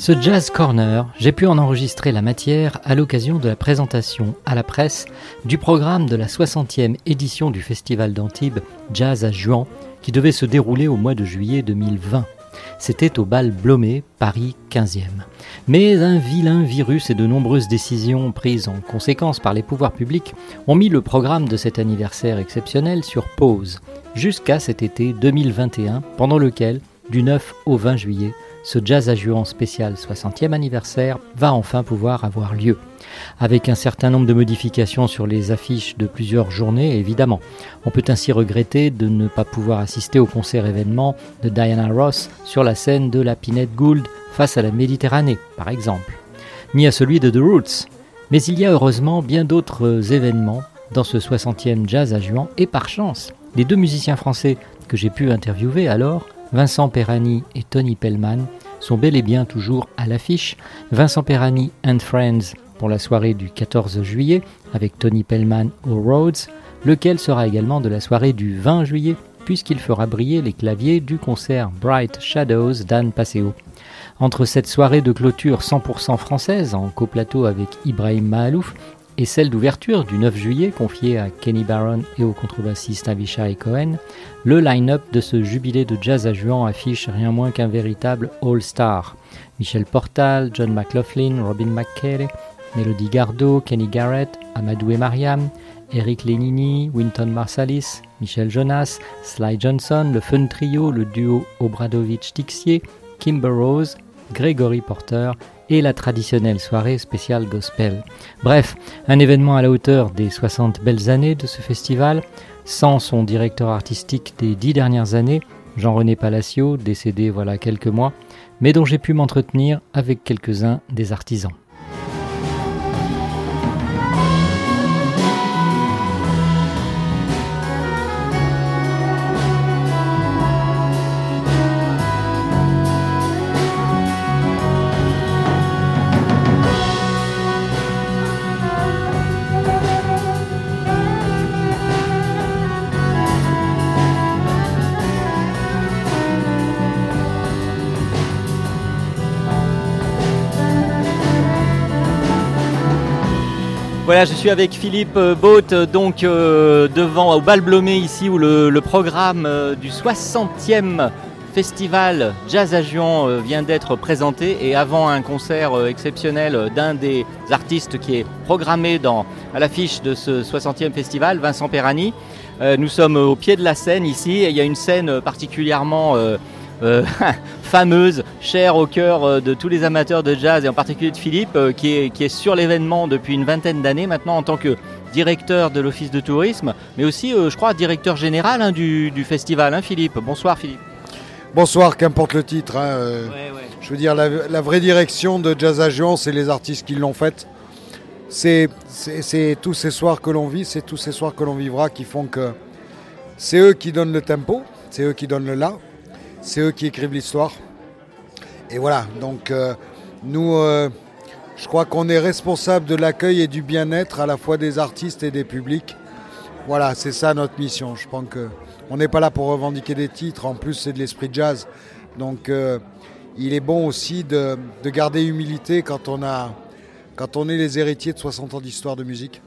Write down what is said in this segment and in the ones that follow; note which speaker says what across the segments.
Speaker 1: Ce Jazz Corner, j'ai pu en enregistrer la matière à l'occasion de la présentation à la presse du programme de la 60e édition du Festival d'Antibes Jazz à Juan qui devait se dérouler au mois de juillet 2020. C'était au bal Blomé, Paris 15e. Mais un vilain virus et de nombreuses décisions prises en conséquence par les pouvoirs publics ont mis le programme de cet anniversaire exceptionnel sur pause, jusqu'à cet été 2021, pendant lequel, du 9 au 20 juillet, ce Jazz à Juan spécial 60e anniversaire va enfin pouvoir avoir lieu. Avec un certain nombre de modifications sur les affiches de plusieurs journées, évidemment. On peut ainsi regretter de ne pas pouvoir assister au concert événement de Diana Ross sur la scène de la Pinette Gould face à la Méditerranée, par exemple, ni à celui de The Roots. Mais il y a heureusement bien d'autres événements dans ce 60e Jazz à Juan, et par chance, les deux musiciens français que j'ai pu interviewer alors Vincent Perani et Tony Pellman sont bel et bien toujours à l'affiche. Vincent Perani and Friends pour la soirée du 14 juillet avec Tony Pellman au Rhodes, lequel sera également de la soirée du 20 juillet puisqu'il fera briller les claviers du concert Bright Shadows d'Anne Passeo. Entre cette soirée de clôture 100% française en coplateau avec Ibrahim Mahalouf et celle d'ouverture du 9 juillet confiée à Kenny Barron et au contrebassiste Avishai Cohen, le line-up de ce jubilé de jazz à Juan affiche rien moins qu'un véritable all-star. Michel Portal, John McLaughlin, Robin McKay, Melody Gardot, Kenny Garrett, Amadou et Mariam, Eric Lenini, Winton Marsalis, Michel Jonas, Sly Johnson, le Fun Trio, le duo Obradovich-Tixier, Kimber Rose, Gregory Porter et la traditionnelle soirée spéciale gospel. Bref, un événement à la hauteur des 60 belles années de ce festival, sans son directeur artistique des dix dernières années, Jean-René Palacio, décédé voilà quelques mois, mais dont j'ai pu m'entretenir avec quelques-uns des artisans. Je suis avec Philippe euh, Boat, donc euh, devant au bal Blomé ici où le, programme euh, du 60e festival Jazz à Juan vient d'être présenté et avant un concert exceptionnel d'un des artistes qui est programmé dans, à l'affiche de ce 60e festival, Vincent Perani. nous sommes au pied de la scène ici et il y a une scène particulièrement euh, fameuse, chère au cœur euh, de tous les amateurs de jazz et en particulier de Philippe, euh, qui, est, qui est sur l'événement depuis une vingtaine d'années maintenant en tant que directeur de l'office de tourisme, mais aussi, je crois, directeur général hein, du, festival. Hein, Philippe, bonsoir Philippe.
Speaker 2: Bonsoir, qu'importe le titre. Hein, je veux dire, la, vraie direction de Jazz Agent, c'est les artistes qui l'ont faite. C'est tous ces soirs que l'on vit, c'est tous ces soirs que l'on vivra qui font que c'est eux qui donnent le tempo, c'est eux qui donnent le là, c'est eux qui écrivent l'histoire. Et voilà, donc euh, nous, euh, je crois qu'on est responsable de l'accueil et du bien-être à la fois des artistes et des publics. Voilà, c'est ça notre mission. Je pense qu'on n'est pas là pour revendiquer des titres, en plus c'est de l'esprit jazz. Donc euh, il est bon aussi de, garder humilité quand on, a, quand on est les héritiers de 60 ans d'histoire de musique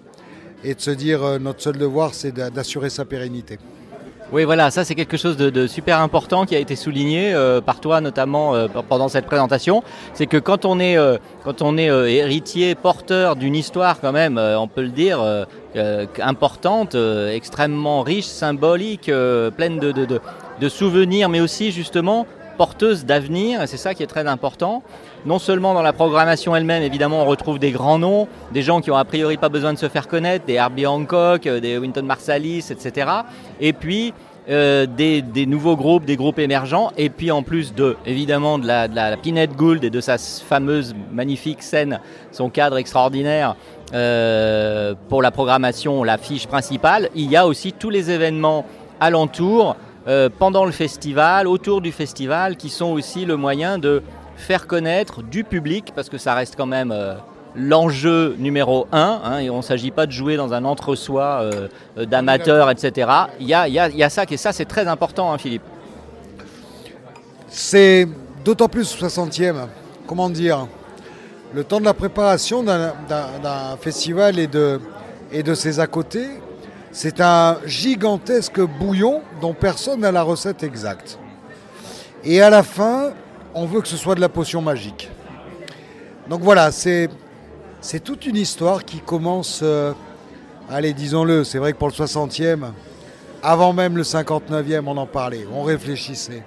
Speaker 2: et de se dire notre seul devoir c'est d'assurer sa pérennité.
Speaker 3: Oui, voilà, ça c'est quelque chose de, super important qui a été souligné euh, par toi notamment euh, pendant cette présentation. C'est que quand on est, euh, quand on est héritier, porteur d'une histoire quand même, on peut le dire, importante, extrêmement riche, symbolique, pleine de, de, de, souvenirs, mais aussi justement porteuse d'avenir, c'est ça qui est très important. Non seulement dans la programmation elle-même, évidemment, on retrouve des grands noms, des gens qui ont a priori pas besoin de se faire connaître, des Herbie Hancock, des Winton Marsalis, etc. Et puis euh, des, nouveaux groupes, des groupes émergents, et puis en plus de, évidemment, de la, de la Pinette Gould et de sa fameuse, magnifique scène, son cadre extraordinaire euh, pour la programmation, l'affiche principale, il y a aussi tous les événements alentour, euh, pendant le festival, autour du festival, qui sont aussi le moyen de faire connaître du public, parce que ça reste quand même l'enjeu numéro un, hein, et on ne s'agit pas de jouer dans un entre-soi euh, euh, d'amateurs, etc. Il y a, ça, et ça c'est très important, hein, Philippe.
Speaker 2: C'est d'autant plus 60e, comment dire, le temps de la préparation d'un festival et de, et de ses à côté, c'est un gigantesque bouillon dont personne n'a la recette exacte. Et à la fin, on veut que ce soit de la potion magique. Donc voilà, c'est c'est toute une histoire qui commence, euh, allez disons-le, c'est vrai que pour le 60e, avant même le 59e, on en parlait, on réfléchissait.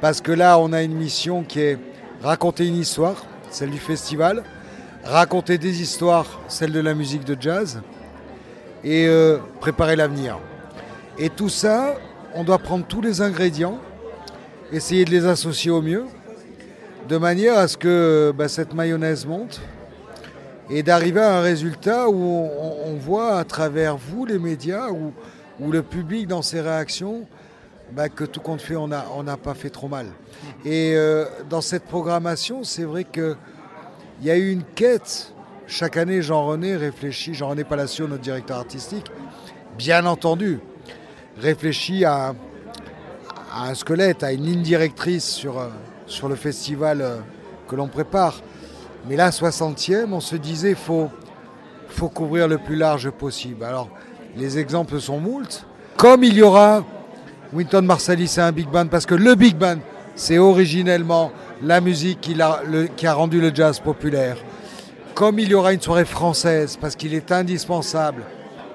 Speaker 2: Parce que là, on a une mission qui est raconter une histoire, celle du festival, raconter des histoires, celle de la musique de jazz, et euh, préparer l'avenir. Et tout ça, on doit prendre tous les ingrédients, essayer de les associer au mieux, de manière à ce que bah, cette mayonnaise monte, et d'arriver à un résultat où on, voit à travers vous, les médias, ou, le public dans ses réactions, bah, que tout compte fait, on n'a pas fait trop mal. Et euh, dans cette programmation, c'est vrai qu'il y a eu une quête. Chaque année, Jean-René réfléchit, Jean-René Palacio, notre directeur artistique, bien entendu, réfléchit à, un squelette, à une ligne directrice sur, euh, le festival euh, que l'on prépare. Mais là, 60e, on se disait faut faut couvrir le plus large possible. Alors, les exemples sont moult. Comme il y aura Winton Marsalis c'est un big band, parce que le big band, c'est originellement la musique qui a, rendu le jazz populaire. Comme il y aura une soirée française, parce qu'il est indispensable,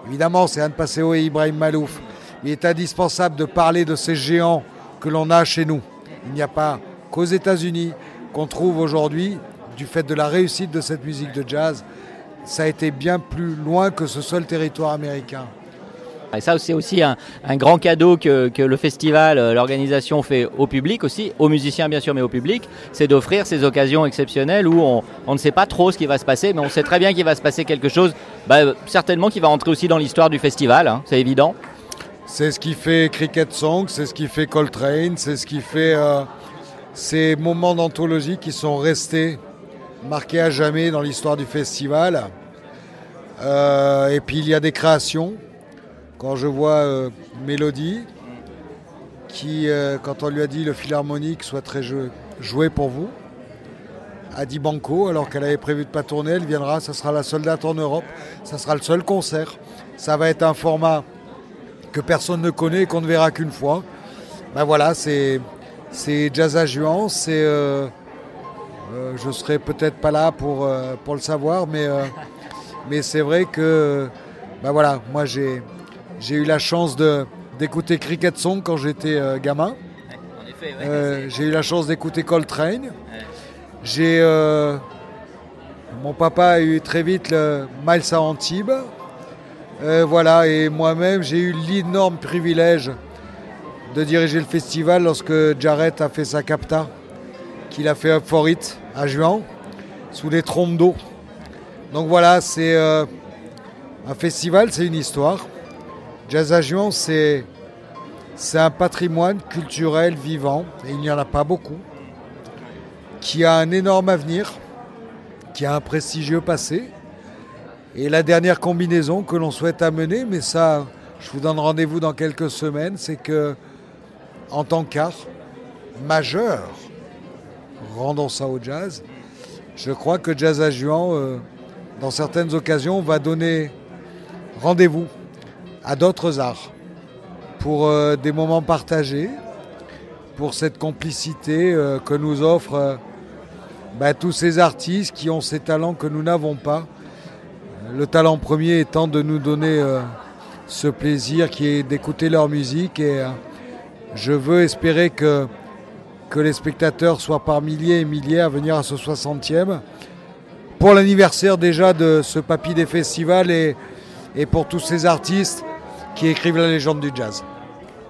Speaker 2: évidemment c'est Anne Passeo et Ibrahim Malouf, il est indispensable de parler de ces géants que l'on a chez nous. Il n'y a pas qu'aux États-Unis qu'on trouve aujourd'hui du fait de la réussite de cette musique de jazz, ça a été bien plus loin que ce seul territoire américain.
Speaker 3: Et ça, c'est aussi un, grand cadeau que, le festival, euh, l'organisation fait au public aussi, aux musiciens bien sûr, mais au public, c'est d'offrir ces occasions exceptionnelles où on, ne sait pas trop ce qui va se passer, mais on sait très bien qu'il va se passer quelque chose, bah, certainement qui va entrer aussi dans l'histoire du festival, hein, c'est évident.
Speaker 2: C'est ce qui fait Cricket Song, c'est ce qui fait Coltrane, c'est ce qui fait euh, ces moments d'anthologie qui sont restés marqué à jamais dans l'histoire du festival. Euh, et puis il y a des créations. Quand je vois euh, Mélodie, qui, euh, quand on lui a dit le philharmonique souhaiterait jouer pour vous, a dit Banco, alors qu'elle avait prévu de pas tourner, elle viendra, ça sera la seule date en Europe, ça sera le seul concert. Ça va être un format que personne ne connaît et qu'on ne verra qu'une fois. Ben voilà, c'est Jazz à Juan, c'est je ne serai peut-être pas là pour, euh, pour le savoir, mais, euh, mais c'est vrai que ben voilà, moi j'ai, j'ai eu la chance de, d'écouter Cricket Song quand j'étais gamin. j'ai eu la chance d'écouter Coltrane. J'ai, mon papa a eu très vite le Miles à Antibes. voilà, et moi-même j'ai eu l'énorme privilège de diriger le festival lorsque Jarrett a fait sa capta qu'il a fait Up for It à Juan, sous les trompes d'eau. Donc voilà, c'est euh, un festival, c'est une histoire. Jazz à Juan, c'est un patrimoine culturel vivant, et il n'y en a pas beaucoup, qui a un énorme avenir, qui a un prestigieux passé. Et la dernière combinaison que l'on souhaite amener, mais ça, je vous donne rendez-vous dans quelques semaines, c'est que en tant qu'art majeur, rendons ça au jazz. Je crois que Jazz à Juan, euh, dans certaines occasions, va donner rendez-vous à d'autres arts pour euh, des moments partagés, pour cette complicité euh, que nous offrent bah, tous ces artistes qui ont ces talents que nous n'avons pas. Le talent premier étant de nous donner ce plaisir qui est d'écouter leur musique et je veux espérer que, que les spectateurs soient par milliers et milliers à venir à ce 60e pour l'anniversaire déjà de ce papy des festivals et, pour tous ces artistes qui écrivent la légende du jazz.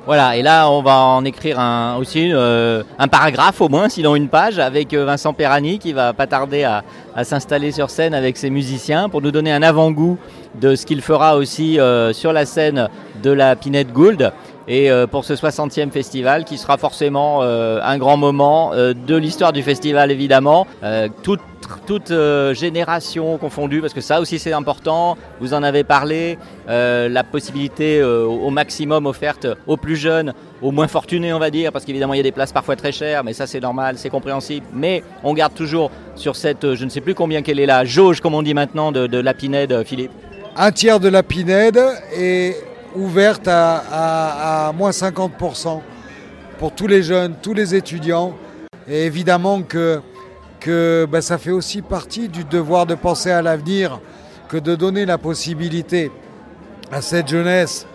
Speaker 3: Voilà, et là on va en écrire aussi euh, un paragraphe au moins, sinon une page, avec euh, Vincent Perrani qui va pas tarder à, s'installer sur scène avec ses musiciens pour nous donner un avant-goût de ce qu'il fera aussi euh, sur la scène de la Pinette Gould et pour ce 60e festival qui sera forcément un grand moment de l'histoire du festival évidemment. Toute euh, génération confondue, parce que ça aussi c'est important, vous en avez parlé, euh, la possibilité euh, au maximum offerte aux plus jeunes, aux moins fortunés on va dire, parce qu'évidemment il y a des places parfois très chères, mais ça c'est normal, c'est compréhensible, mais on garde toujours sur cette, je ne sais plus combien quelle est la jauge, comme on dit maintenant, de, la Pinède, Philippe.
Speaker 2: Un tiers de la Pinède est ouverte à, moins 50% pour tous les jeunes, tous les étudiants, et évidemment que que ben, ça fait aussi partie du devoir de penser à l'avenir que de donner la possibilité à cette jeunesse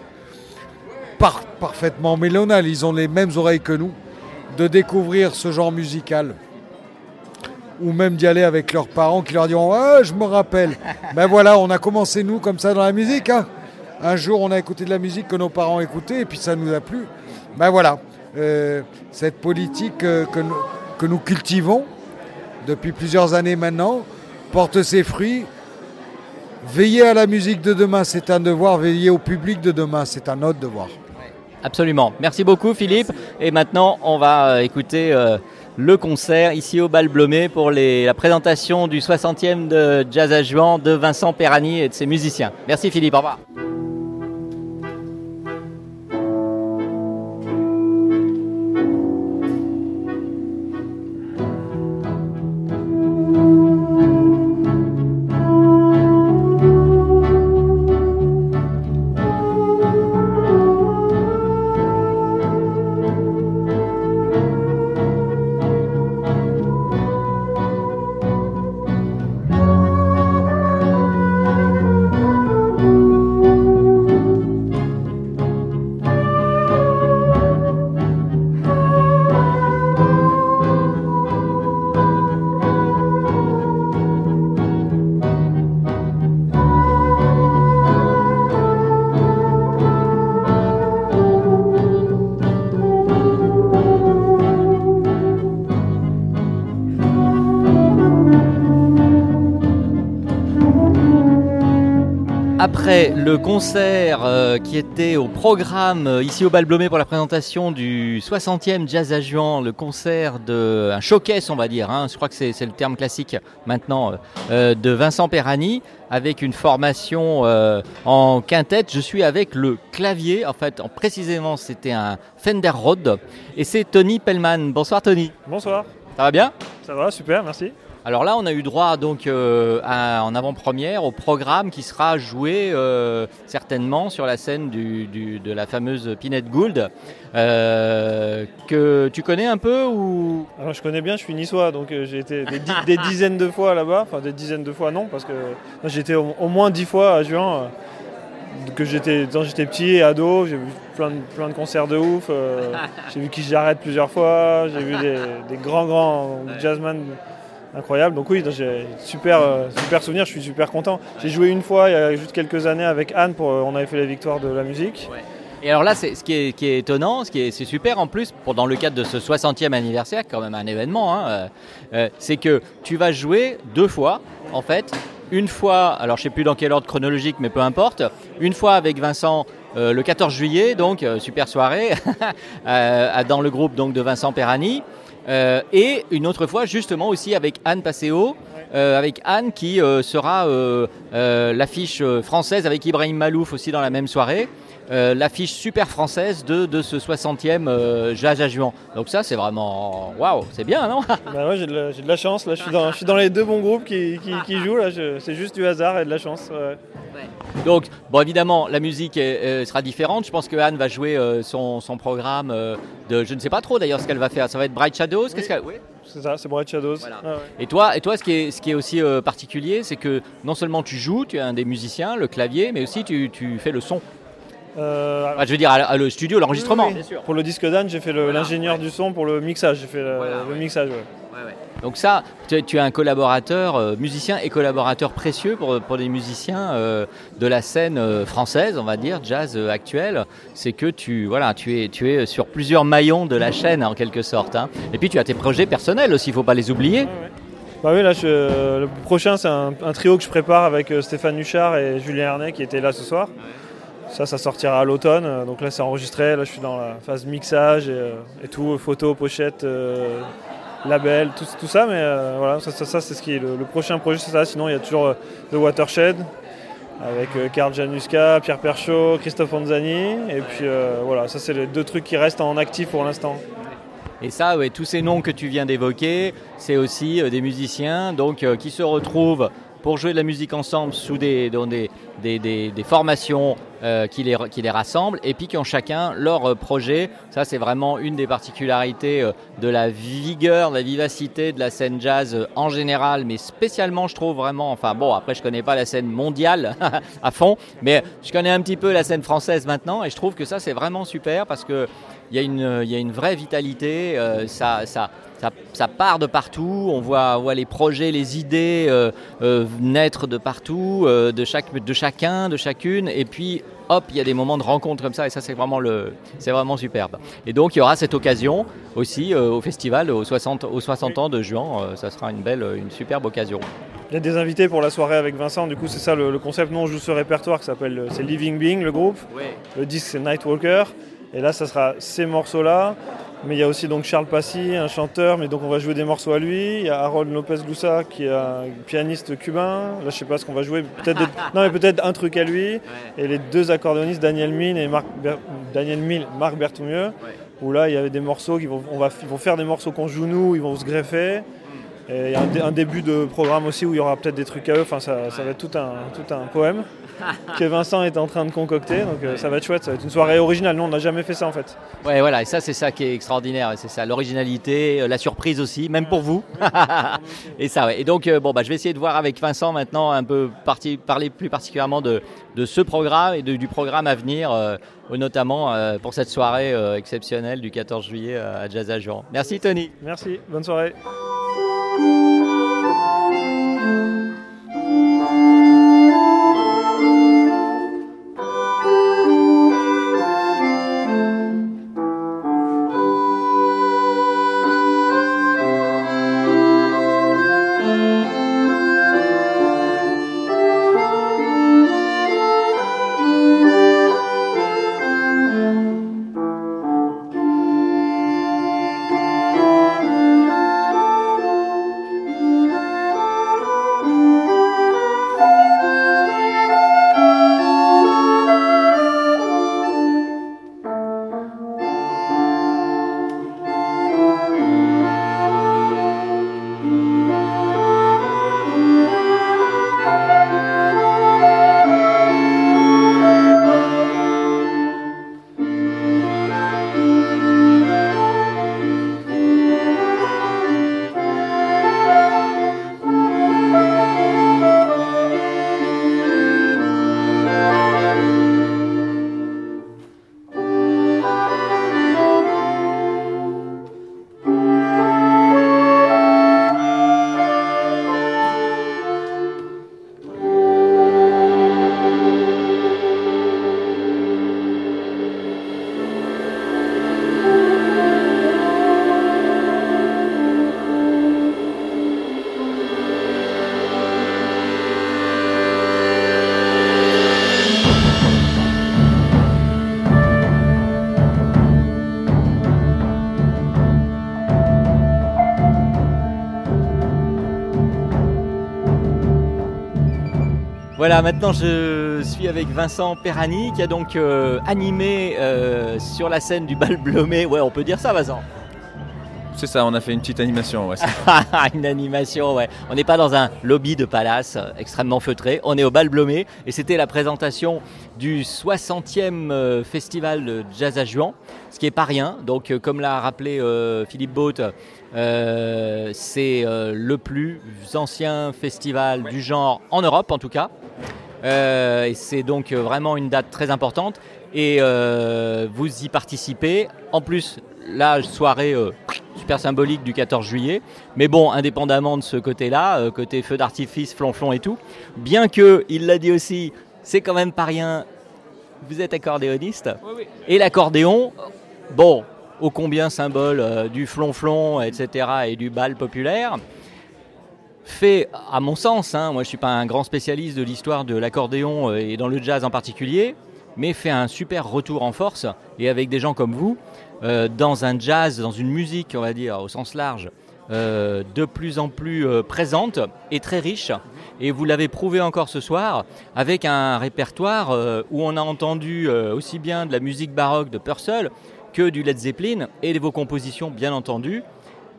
Speaker 2: parfaitement mélonale, ils ont les mêmes oreilles que nous, de découvrir ce genre musical. Ou même d'y aller avec leurs parents qui leur diront Ah, je me rappelle. ben voilà, on a commencé nous comme ça dans la musique. Hein. Un jour, on a écouté de la musique que nos parents écoutaient et puis ça nous a plu. Ben voilà, euh, cette politique euh, que, nous cultivons, depuis plusieurs années maintenant, porte ses fruits. Veiller à la musique de demain, c'est un devoir. Veiller au public de demain, c'est un autre devoir.
Speaker 3: Absolument. Merci beaucoup Philippe. Et maintenant, on va euh, écouter le concert ici au Bal Blomé pour la présentation du 60e de Jazz à Juan de Vincent Perrani et de ses musiciens. Merci Philippe, au revoir. Après le concert euh, qui était au programme euh, ici au Balblomé pour la présentation du 60e Jazz à Juan, le concert de un showcase on va dire, hein, je crois que c'est le terme classique maintenant, euh, de Vincent Perrani avec une formation en quintette. Je suis avec le clavier, en fait précisément c'était un Fender Rhodes et c'est Tony Pellman. Bonsoir Tony.
Speaker 4: Bonsoir.
Speaker 3: Ça va bien?
Speaker 4: Ça va, super, merci.
Speaker 3: Alors là, on a eu droit donc euh, en avant-première au programme qui sera joué euh, certainement sur la scène de la fameuse Pinette Gould, euh, que tu connais un peu ou?
Speaker 4: Alors, Je connais bien, je suis niçois, donc j'ai été des, dizaines de fois là-bas, enfin des dizaines de fois non, parce que j'ai été au, moins dix fois à Juin. que j'étais quand j'étais petit et ado, j'ai vu plein de, plein de concerts de ouf. j'ai vu qui j'arrête plusieurs fois, j'ai vu des, des, grands grands jazzmen incroyable. Donc oui, j'ai super, euh, super souvenir, je suis super content. J'ai joué une fois il y a juste quelques années avec Anne, euh, on avait fait la victoire de la musique.
Speaker 3: Et alors là, ce qui est, étonnant, ce qui est, super en plus, pour, dans le cadre de ce 60e anniversaire, quand même un événement, hein, euh, c'est que tu vas jouer deux fois, en fait. Une fois, alors je sais plus dans quel ordre chronologique, mais peu importe. Une fois avec Vincent le 14 juillet, donc super soirée, dans le groupe donc de Vincent Perrani. Euh, et une autre fois, justement, aussi avec Anne Passeo, euh, avec Anne qui euh, sera l'affiche française avec Ibrahim Malouf aussi dans la même soirée. Euh, l'affiche super française de, de ce 60e euh, Jazz à Juan. Donc ça, c'est vraiment... Waouh, c'est bien, non?
Speaker 4: Bah ouais, j'ai de, la chance. Là, je suis, dans, je suis dans les deux bons groupes qui, qui, jouent. Là, c'est juste du hasard et de la chance.
Speaker 3: Donc, bon, évidemment, la musique sera différente. Je pense que Anne va jouer son, son, programme de... Je ne sais pas trop d'ailleurs ce qu'elle va faire. Ça va être Bright Shadows
Speaker 4: oui. C'est ça, c'est Bright Shadows.
Speaker 3: Ah et toi, et toi ce, qui est, ce qui est aussi particulier, c'est que non seulement tu joues, tu es un des musiciens, le clavier, mais aussi tu, tu fais le son. Euh, je veux dire, à, le studio, l'enregistrement.
Speaker 4: Pour le disque d'Anne, j'ai fait l'ingénieur du son pour le mixage. J'ai fait le, mixage.
Speaker 3: Donc ça, tu, es un collaborateur, euh, musicien et collaborateur précieux pour, pour les musiciens euh, de la scène française, on va dire, jazz actuelle. C'est que tu, voilà, tu, es, tu es sur plusieurs maillons de la chaîne en quelque sorte. Hein. Et puis tu as tes projets personnels aussi, il ne faut pas les oublier.
Speaker 4: Bah oui, là, le prochain, c'est un, trio que je prépare avec Stéphane Huchard et Julien Hernet qui étaient là ce soir. Ça, ça sortira à l'automne. Donc là, c'est enregistré. Là, je suis dans la phase mixage et, euh, tout, photos, pochettes, euh, label, tout, tout, ça. Mais euh, voilà, ça, ça, c'est ce qui est le, prochain projet, c'est ça. Sinon, il y a toujours le Watershed avec Karl Januska, Pierre Perchaud, Christophe Anzani. Et puis voilà, ça, c'est les deux trucs qui restent en actif pour l'instant.
Speaker 3: Et ça, ouais, tous ces noms que tu viens d'évoquer, c'est aussi des musiciens donc, qui se retrouvent pour jouer de la musique ensemble sous des, dans des, des, des, formations euh, qui, les, qui les rassemblent et puis qui ont chacun leur euh, projet. Ça, c'est vraiment une des particularités euh, de la vigueur, de la vivacité de la scène jazz en général, mais spécialement, je trouve vraiment, enfin bon, après, je connais pas la scène mondiale à fond, mais je connais un petit peu la scène française maintenant et je trouve que ça, c'est vraiment super parce qu'il y, a une, y a une vraie vitalité, ça, ça ça, part de partout, on voit, voit les projets, les idées euh, euh, naître de partout, euh, de, chaque, de chacun, de chacune, et puis hop, il y a des moments de rencontre comme ça, et ça c'est vraiment, le, c'est vraiment superbe. Et donc il y aura cette occasion aussi au festival aux 60, aux 60 ans de juin, ça sera une belle, une superbe occasion.
Speaker 4: Il y a des invités pour la soirée avec Vincent, du coup c'est ça le, concept, nous on joue ce répertoire qui s'appelle c'est Living Being le groupe, le disque c'est Nightwalker, et là ça sera ces morceaux-là, mais il y a aussi donc Charles Passy, un chanteur, mais donc on va jouer des morceaux à lui. Il y a Harold Lopez Loussa qui est un pianiste cubain. Là je sais pas ce qu'on va jouer. Peut-être non mais peut-être un truc à lui. Et les deux accordéonistes Daniel Mine et Marc Daniel Mille, Marc Berthoumieux. Où là il y avait des morceaux qui vont, on va, ils vont faire des morceaux qu'on joue nous, ils vont se greffer. Et il y a un, début de programme aussi où il y aura peut-être des trucs à eux. Enfin ça, ça va être tout un, tout un poème. que Vincent est en train de concocter. Donc euh, ça va être chouette, ça va être une soirée originale. Nous, on n'a jamais fait ça en fait.
Speaker 3: Ouais, voilà, et ça, c'est ça qui est extraordinaire. C'est ça, l'originalité, euh, la surprise aussi, même pour vous. et ça, ouais. Et donc, euh, bon, bah, je vais essayer de voir avec Vincent maintenant un peu parler plus particulièrement de, de ce programme et du programme à venir, notamment pour cette soirée exceptionnelle du 14 juillet à Jazz à Merci Tony.
Speaker 4: Merci, bonne soirée.
Speaker 3: Maintenant je suis avec Vincent Perrani qui a donc euh, animé euh, sur la scène du bal Blomé. Ouais, on peut dire ça, Vincent?
Speaker 5: C'est ça, on a fait une petite animation. Ouais,
Speaker 3: une animation, ouais. On n'est pas dans un lobby de palace euh, extrêmement feutré, on est au bal Blomé et c'était la présentation du 60e festival de jazz à Juan, ce qui n'est pas rien. Donc, comme l'a rappelé Philippe Baute, c'est le plus ancien festival du genre en Europe en tout cas. Euh, et c'est donc euh, vraiment une date très importante. Et euh, vous y participez. En plus, la soirée super symbolique du 14 juillet. Mais bon, indépendamment de ce côté-là, côté feu d'artifice, flonflon et tout, bien que, il l'a dit aussi, c'est quand même pas rien. Vous êtes accordéoniste. Et l'accordéon, bon, ô combien symbole du flonflon, etc., et du bal populaire fait, à mon sens, hein, moi je ne suis pas un grand spécialiste de l'histoire de l'accordéon euh, et dans le jazz en particulier, mais fait un super retour en force et avec des gens comme vous, euh, dans un jazz, dans une musique, on va dire, au sens large, euh, de plus en plus présente et très riche. Et vous l'avez prouvé encore ce soir avec un répertoire où on a entendu aussi bien de la musique baroque de Purcell que du Led Zeppelin et de vos compositions, bien entendu.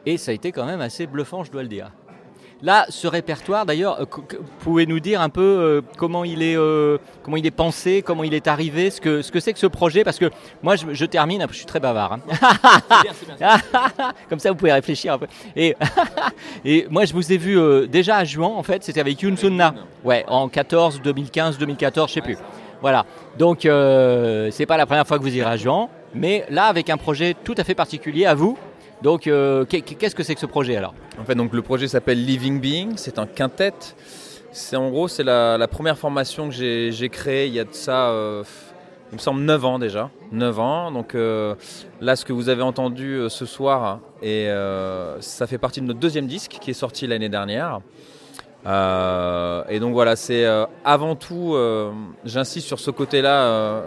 Speaker 3: Et ça a été quand même assez bluffant, je dois le dire. Là, ce répertoire, d'ailleurs, euh, pouvez nous dire un peu euh, comment il est, euh, comment il est pensé, comment il est arrivé, ce que ce que c'est que ce projet, parce que moi, je, termine, je suis très bavard. Hein. Comme ça, vous pouvez réfléchir un peu. Et, et moi, je vous ai vu déjà à Juan, en fait, c'était avec Yun Sunna, ouais, en 14, 2015, 2014, je sais plus. Voilà. Donc, c'est pas la première fois que vous irez à Juan, mais là, avec un projet tout à fait particulier à vous. Donc, qu'est-ce que c'est que ce projet alors?
Speaker 5: En fait, donc le projet s'appelle Living Being, c'est un quintet. C'est en gros, c'est la, première formation que j'ai créée il y a de ça, euh, il me semble 9 ans déjà. 9 ans. Donc euh, là, ce que vous avez entendu euh, ce soir, et ça fait partie de notre deuxième disque qui est sorti l'année dernière. et donc voilà, c'est avant tout, j'insiste sur ce côté-là.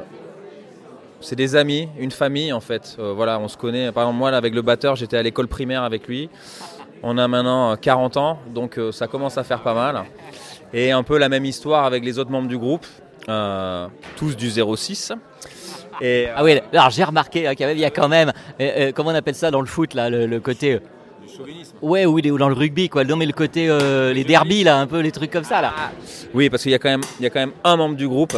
Speaker 5: C'est des amis, une famille en fait. voilà, on se connaît. Par exemple, moi, avec le batteur, j'étais à l'école primaire avec lui. On a maintenant 40 ans, donc euh, ça commence à faire pas mal. Et un peu la même histoire avec les autres membres du groupe, euh, tous du 06.
Speaker 3: Et, ah oui, alors j'ai remarqué hein, qu'il y a quand même, euh, comment on appelle ça dans le foot, là, le, côté...
Speaker 5: Chauvinisme.
Speaker 3: Ouais, oui, ou dans le rugby, quoi. Non, mais le côté, les derbies, là, un peu, les trucs comme ça, là.
Speaker 5: Oui, parce qu'il y, a quand même, il y a quand même un membre du groupe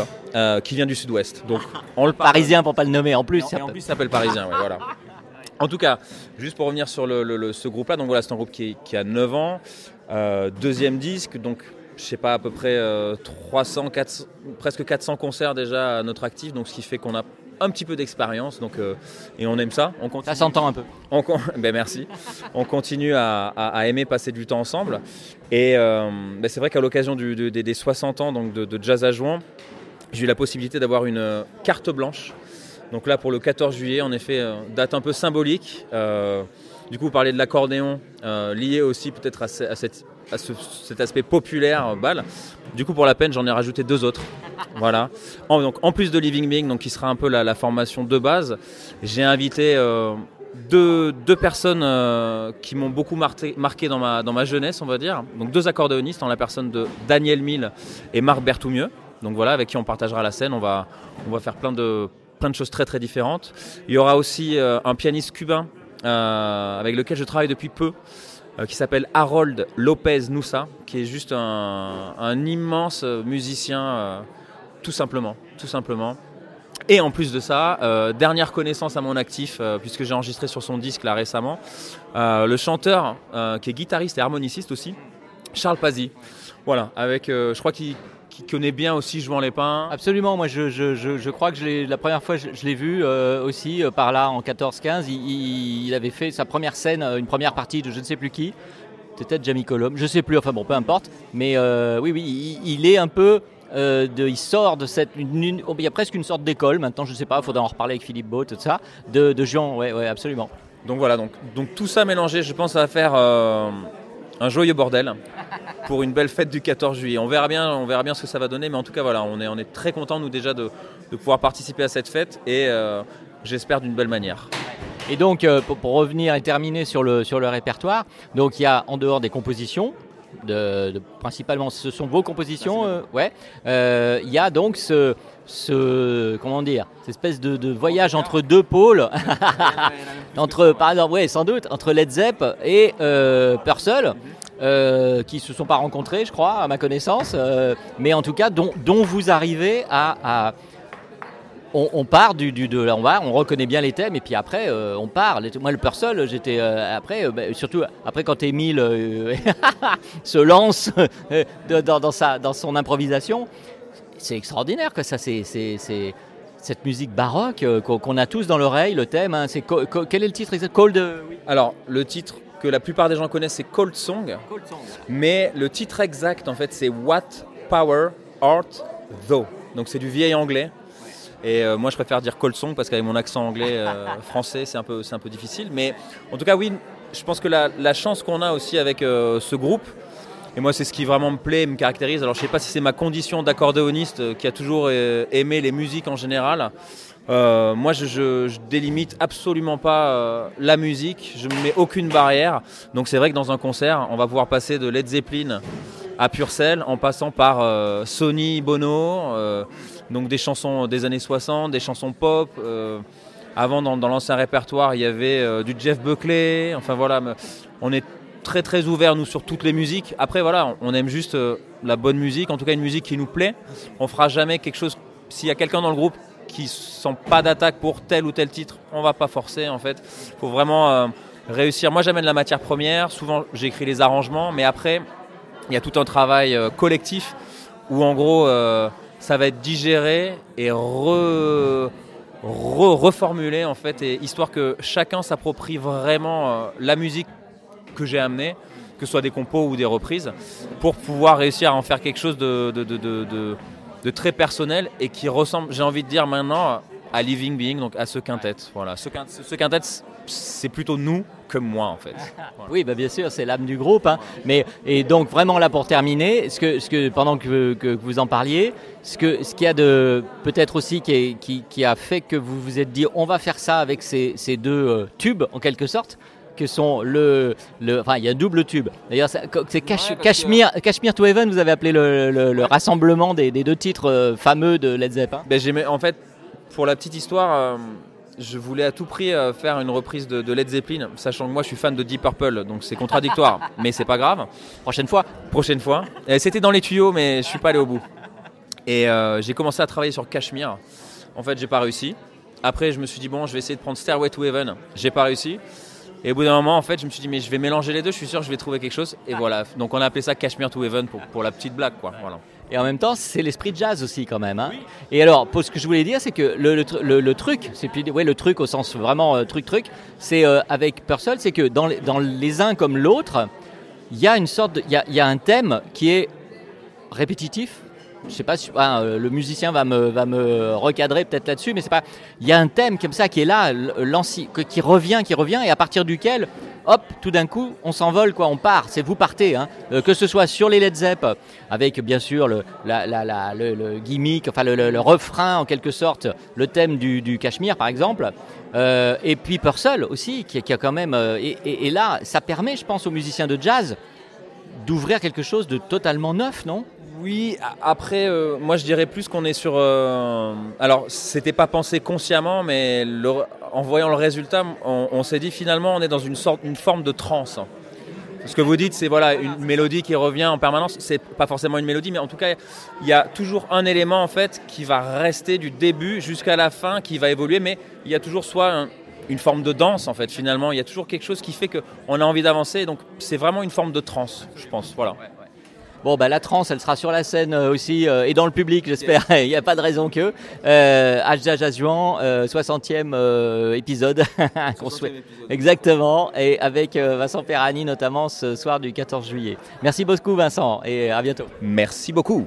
Speaker 5: qui vient du sud-ouest. Donc,
Speaker 3: on le Parisien, pour pas le nommer, en plus.
Speaker 5: Et en, plus, il s'appelle Parisien, voilà. En tout cas, juste pour revenir sur ce groupe-là, donc voilà, c'est un groupe qui, a 9 ans, euh, deuxième disque, donc je sais pas, à peu près 300, euh, presque 400 concerts déjà à notre actif, donc ce qui fait qu'on a un petit peu d'expérience, donc euh, et on aime ça. On
Speaker 3: continue, ça s'entend un peu.
Speaker 5: On, ben merci. on continue à, aimer passer du temps ensemble, et ben c'est vrai qu'à l'occasion des 60 ans donc de, de Jazz à Jouan, j'ai eu la possibilité d'avoir une carte blanche donc là, pour le 14 juillet, en effet, euh, date un peu symbolique. Euh, du coup, vous parlez de l'accordéon, euh, lié aussi peut-être à, cet aspect populaire bal. Du coup, pour la peine, j'en ai rajouté deux autres. Voilà. En, donc, en plus de Living Being, donc, qui sera un peu la, formation de base, j'ai invité deux, personnes qui m'ont beaucoup marqué, dans, ma, dans ma jeunesse, on va dire. Donc deux accordéonistes en la personne de Daniel Mille et Marc Berthoumieux. Donc voilà, avec qui on partagera la scène. On va, on va faire plein de plein de choses très très différentes. Il y aura aussi euh, un pianiste cubain euh, avec lequel je travaille depuis peu, euh, qui s'appelle Harold Lopez Noussa, qui est juste un, immense musicien, tout simplement, tout simplement. Et en plus de ça, dernière connaissance à mon actif, puisque j'ai enregistré sur son disque là récemment, le chanteur qui est guitariste et harmoniciste aussi, Charles Pazzi. Voilà, avec, je crois qu'il qui connaît bien aussi Jouant les Pins.
Speaker 3: Absolument, moi je, je, je, crois que la première fois je, l'ai vu euh, aussi euh, par là en 14-15, il, il, avait fait sa première scène, euh, une première partie de je ne sais plus qui, peut-être Jamie Colomb, je sais plus, enfin bon, peu importe, mais oui, oui, il, est un peu. de, il sort de cette. Oh, il y a presque une sorte d'école maintenant, je ne sais pas, il faudra en reparler avec Philippe Beau, tout ça, de, de Jean, ouais, ouais, absolument.
Speaker 5: Donc voilà, donc, donc tout ça mélangé, je pense, va faire un joyeux bordel pour une belle fête du 14 juillet. On verra bien, on verra bien ce que ça va donner, mais en tout cas voilà, on est, très content nous déjà de, pouvoir participer à cette fête et euh, j'espère d'une belle manière.
Speaker 3: Et donc euh, pour, revenir et terminer sur le, sur le répertoire, donc il y a en dehors des compositions, de, principalement, ce sont vos compositions. ouais. Il y a donc ce, ce comment dire, cette espèce de, voyage entre deux pôles, entre, par exemple, ouais, sans doute, entre Led Zepp et Purcell. Euh, qui se sont pas rencontrés, je crois, à ma connaissance, euh, mais en tout cas dont, dont vous arrivez à, on, part du, du, de on va, on reconnaît bien les thèmes et puis après euh, on part. Moi le seul, j'étais après, bah, surtout après quand Émile se lance dans, dans, sa, dans son improvisation, c'est extraordinaire que ça, c'est cette musique baroque qu'on a tous dans l'oreille, le thème. Hein, c'est quel est le titre exact? Cold.
Speaker 5: Alors le titre que la plupart des gens connaissent, c'est Cold Song. Mais le titre exact, en fait, c'est What Power Art Though. Donc c'est du vieil anglais. Et euh, moi, je préfère dire Cold Song parce qu'avec mon accent anglais euh, français, c'est un, peu, un peu difficile. Mais en tout cas, oui, je pense que la, chance qu'on a aussi avec euh, ce groupe, et moi, c'est ce qui vraiment me plaît, me caractérise. Alors, je ne sais pas si c'est ma condition d'accordéoniste qui a toujours aimé les musiques en général. Euh, moi, je, je, délimite absolument pas euh, la musique, je ne mets aucune barrière. Donc c'est vrai que dans un concert, on va pouvoir passer de Led Zeppelin à Purcell en passant par euh, Sony Bono, donc des chansons des années 60, des chansons pop. avant, dans, l'ancien répertoire, il y avait du Jeff Buckley. Enfin voilà, on est très très ouvert nous sur toutes les musiques. Après voilà, on aime juste la bonne musique, en tout cas une musique qui nous plaît. On fera jamais quelque chose. S'il y a quelqu'un dans le groupe qui sont pas d'attaque pour tel ou tel titre, on va pas forcer en fait. Il faut vraiment euh, réussir. Moi j'amène la matière première, souvent j'écris les arrangements, mais après il y a tout un travail euh, collectif où en gros euh, ça va être digéré et reformulé en fait, et histoire que chacun s'approprie vraiment la musique que j'ai amenée que ce soit des compos ou des reprises, pour pouvoir réussir à en faire quelque chose de, très personnel et qui ressemble, j'ai envie de dire maintenant, à Living Being, donc à ce quintet. Voilà, ce, quintet, c'est plutôt nous que moi en fait.
Speaker 3: Oui, bah bien sûr, c'est l'âme du groupe. Hein. Mais et donc vraiment là pour terminer, ce que, ce que pendant que, que vous en parliez, ce que ce qu'il y a de peut-être aussi qui, qui, qui, a fait que vous vous êtes dit on va faire ça avec ces, ces deux euh, tubes en quelque sorte, que sont le, le enfin il y a un double tube. D'ailleurs c'est Cashmere, Cashmere to Heaven, vous avez appelé le, le, rassemblement des, des, deux titres euh, fameux de Led Zeppelin.
Speaker 5: Ben, en fait pour la petite histoire. Euh, je voulais à tout prix euh, faire une reprise de, Led Zeppelin, sachant que moi je suis fan de Deep Purple, donc c'est contradictoire, mais c'est pas grave.
Speaker 3: Prochaine fois
Speaker 5: Prochaine fois. C'était dans les tuyaux, mais je suis pas allé au bout. Et j'ai commencé à travailler sur Cashmere. En fait, j'ai pas réussi. Après, je me suis dit, bon, je vais essayer de prendre Stairway to Heaven. J'ai pas réussi. Et au bout d'un moment, en fait, je me suis dit, mais je vais mélanger les deux, je suis sûr que je vais trouver quelque chose. Et voilà. Donc on a appelé ça Cashmere to Heaven pour, pour la petite blague, quoi. Voilà.
Speaker 3: Et en même temps, c'est l'esprit jazz aussi, quand même. Hein. Et alors, pour ce que je voulais dire, c'est que le, le, truc, c'est ouais, le truc au sens vraiment euh, c'est euh, avec Purcell, c'est que dans les, dans les uns comme l'autre, il y a une sorte, il y, y a un thème qui est répétitif, je sais pas si ah, euh, le musicien va me, recadrer peut-être là-dessus, mais c'est pas. Il y a un thème comme ça qui est là, qui revient, qui revient, et à partir duquel, hop, tout d'un coup, on s'envole, quoi, on part. C'est vous partez, hein. Euh, que ce soit sur les Led Zepp, avec bien sûr le, la, le, gimmick, enfin le, refrain en quelque sorte, le thème du, du Cachemire par exemple, euh, et puis Purcell aussi, qui, a quand même. Et là, ça permet, je pense, aux musiciens de jazz d'ouvrir quelque chose de totalement neuf, non?
Speaker 5: Oui, après, euh, moi je dirais plus qu'on est sur. Euh, alors, c'était pas pensé consciemment, mais en voyant le résultat, on, s'est dit finalement on est dans une sorte, une forme de transe. Ce que vous dites, c'est voilà une mélodie qui revient en permanence. C'est pas forcément une mélodie, mais en tout cas, il y a toujours un élément en fait qui va rester du début jusqu'à la fin, qui va évoluer, mais il y a toujours soit une forme de danse en fait. Finalement, il y a toujours quelque chose qui fait qu'on a envie d'avancer. Donc, c'est vraiment une forme de transe, je pense. Voilà.
Speaker 3: Bon, bah, la trance, elle sera sur la scène euh, aussi euh, et dans le public, j'espère. Il n'y a pas de raison que. Euh, Jajuan, 60e euh, épisode. Exactement. Et avec Vincent Perrani, notamment ce soir du 14 juillet. Merci beaucoup, Vincent, et à bientôt.
Speaker 5: Merci beaucoup.